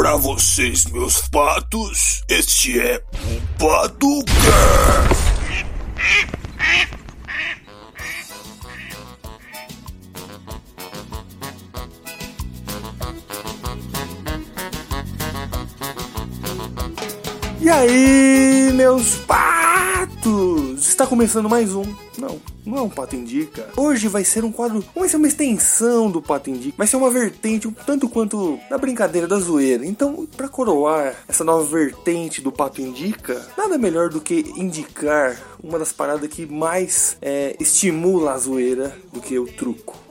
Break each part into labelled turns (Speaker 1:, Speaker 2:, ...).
Speaker 1: Pra vocês, meus patos, este é o Paducast.
Speaker 2: E aí, meus patos! Está começando mais um. Não, não é um Pato Indica. Hoje vai ser um quadro, vai ser uma extensão do Pato Indica. Vai ser uma vertente um tanto quanto da brincadeira da zoeira. Então, para coroar essa nova vertente do Pato Indica, nada melhor do que indicar uma das paradas que mais é, estimula a zoeira do que o truco.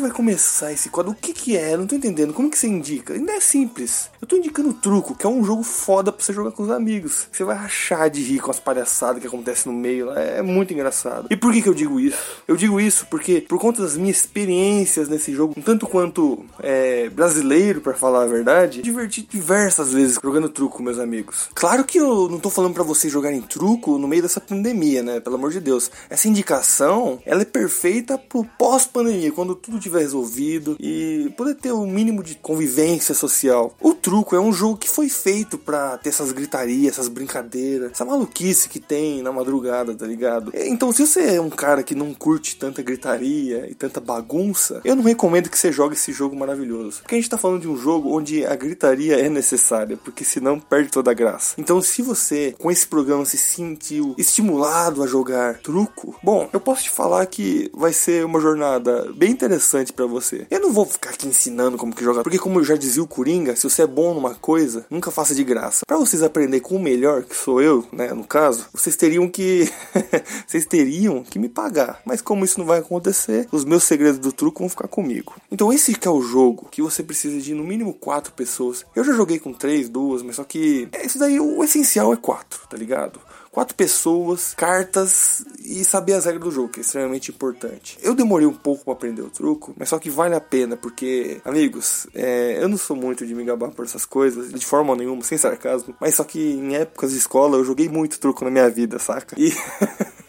Speaker 2: Que vai começar esse quadro? O que que é? Não tô entendendo. Como que você indica? Ainda é simples. Eu tô indicando Truco, que é um jogo foda pra você jogar com os amigos. Você vai rachar de rir com as palhaçadas que acontecem no meio. É muito engraçado. E por que que eu digo isso? Eu digo isso porque, por conta das minhas experiências nesse jogo, um tanto quanto é, brasileiro, pra falar a verdade, diverti diversas vezes jogando Truco com meus amigos. Claro que eu não tô falando pra vocês jogarem Truco no meio dessa pandemia, né? Pelo amor de Deus. Essa indicação, ela é perfeita pro pós-pandemia, quando tudo tiver resolvido e poder ter o mínimo de convivência social. O truco é um jogo que foi feito pra ter essas gritarias, essas brincadeiras, essa maluquice que tem na madrugada, tá ligado? Então, se você é um cara que não curte tanta gritaria e tanta bagunça, eu não recomendo que você jogue esse jogo maravilhoso. Porque a gente tá falando de um jogo onde a gritaria é necessária, porque senão perde toda a graça. Então, se você com esse programa se sentiu estimulado a jogar truco, bom, eu posso te falar que vai ser uma jornada bem interessante pra você. Eu não vou ficar aqui ensinando como que jogar, porque como eu já dizia o Coringa, se você é bom numa coisa, nunca faça de graça. Pra vocês aprenderem com o melhor, que sou eu, né, no caso, vocês teriam que vocês teriam que me pagar. Mas como isso não vai acontecer, os meus segredos do truco vão ficar comigo. Então esse que é o jogo que você precisa de no mínimo quatro pessoas. Eu já joguei com três, duas, mas só que é isso daí o essencial é quatro, tá ligado? quatro pessoas, cartas e saber as regras do jogo, que é extremamente importante. Eu demorei um pouco para aprender o truco, mas só que vale a pena, porque, amigos, é, eu não sou muito de me gabar por essas coisas, de forma nenhuma, sem sarcasmo, mas só que em épocas de escola eu joguei muito truco na minha vida, saca? E.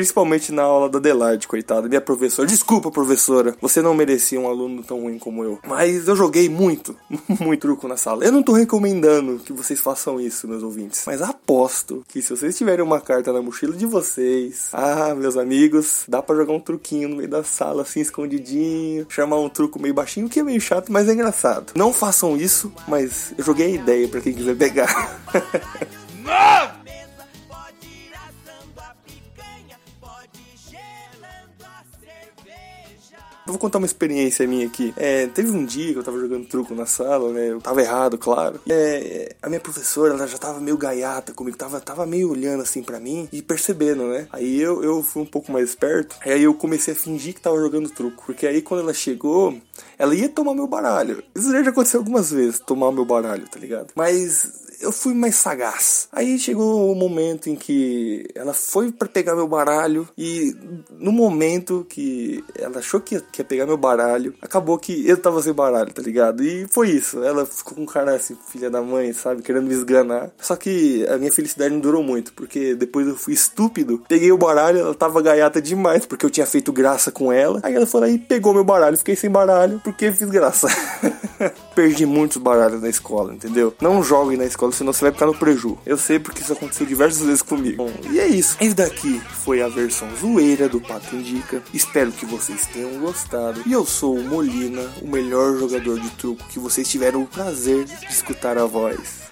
Speaker 2: Principalmente na aula da Adelaide, coitada. Minha professora. Desculpa, professora. Você não merecia um aluno tão ruim como eu. Mas eu joguei muito, muito truco na sala. Eu não tô recomendando que vocês façam isso, meus ouvintes. Mas aposto que se vocês tiverem uma carta na mochila de vocês, ah, meus amigos, dá para jogar um truquinho no meio da sala, assim, escondidinho. Chamar um truco meio baixinho, que é meio chato, mas é engraçado. Não façam isso, mas eu joguei a ideia para quem quiser pegar. Eu vou contar uma experiência minha aqui. É, teve um dia que eu tava jogando truco na sala, né? Eu tava errado, claro. É, a minha professora, ela já tava meio gaiata comigo, tava, tava meio olhando assim pra mim e percebendo, né? Aí eu, eu fui um pouco mais esperto. Aí eu comecei a fingir que tava jogando truco. Porque aí quando ela chegou, ela ia tomar meu baralho. Isso já aconteceu algumas vezes, tomar meu baralho, tá ligado? Mas eu fui mais sagaz. Aí chegou o momento em que ela foi para pegar meu baralho e no momento que ela achou que ia, que ia pegar meu baralho, acabou que eu tava sem baralho, tá ligado? E foi isso. Ela ficou com um cara assim, filha da mãe, sabe, querendo me esganar. Só que a minha felicidade não durou muito, porque depois eu fui estúpido, peguei o baralho, ela tava gaiata demais, porque eu tinha feito graça com ela. Aí ela foi lá e pegou meu baralho, fiquei sem baralho, porque fiz graça. Perdi muitos baralhos na escola, entendeu? Não joguem na escola, senão você vai ficar no preju. Eu sei porque isso aconteceu diversas vezes comigo. Bom, e é isso. Esse daqui foi a versão zoeira do Pato Indica. Espero que vocês tenham gostado. E eu sou o Molina, o melhor jogador de truco que vocês tiveram o prazer de escutar a voz.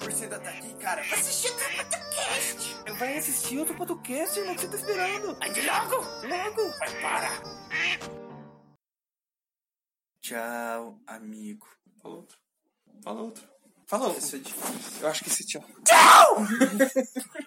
Speaker 3: Você ainda tá aqui, cara? Vai assistir outro podcast.
Speaker 2: Vai assistir outro podcast, irmão, o que você tá esperando?
Speaker 3: Ande logo.
Speaker 2: Logo!
Speaker 3: Vai, para. Tchau, amigo.
Speaker 2: Fala outro. Fala outro. Fala outro.
Speaker 3: Isso é difícil.
Speaker 2: Eu acho que esse tchau.
Speaker 3: Tchau!